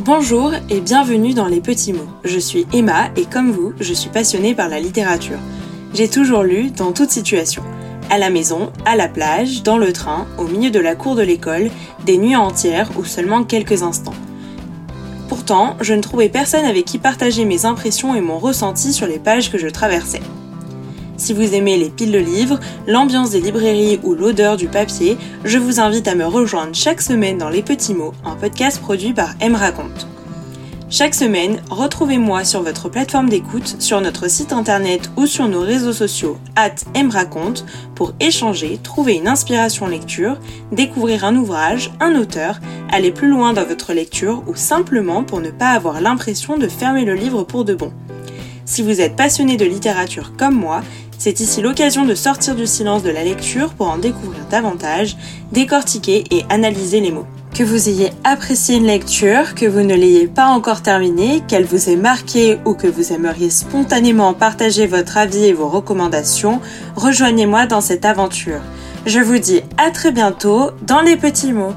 Bonjour et bienvenue dans Les Petits Mots. Je suis Emma et comme vous, je suis passionnée par la littérature. J'ai toujours lu dans toute situation. À la maison, à la plage, dans le train, au milieu de la cour de l'école, des nuits entières ou seulement quelques instants. Pourtant, je ne trouvais personne avec qui partager mes impressions et mon ressenti sur les pages que je traversais. Si vous aimez les piles de livres, l'ambiance des librairies ou l'odeur du papier, je vous invite à me rejoindre chaque semaine dans Les Petits Mots, un podcast produit par M Raconte. Chaque semaine, retrouvez-moi sur votre plateforme d'écoute, sur notre site internet ou sur nos réseaux sociaux at mraconte pour échanger, trouver une inspiration lecture, découvrir un ouvrage, un auteur, aller plus loin dans votre lecture ou simplement pour ne pas avoir l'impression de fermer le livre pour de bon. Si vous êtes passionné de littérature comme moi, c'est ici l'occasion de sortir du silence de la lecture pour en découvrir davantage, décortiquer et analyser les mots. Que vous ayez apprécié une lecture, que vous ne l'ayez pas encore terminée, qu'elle vous ait marqué ou que vous aimeriez spontanément partager votre avis et vos recommandations, rejoignez-moi dans cette aventure. Je vous dis à très bientôt dans les petits mots.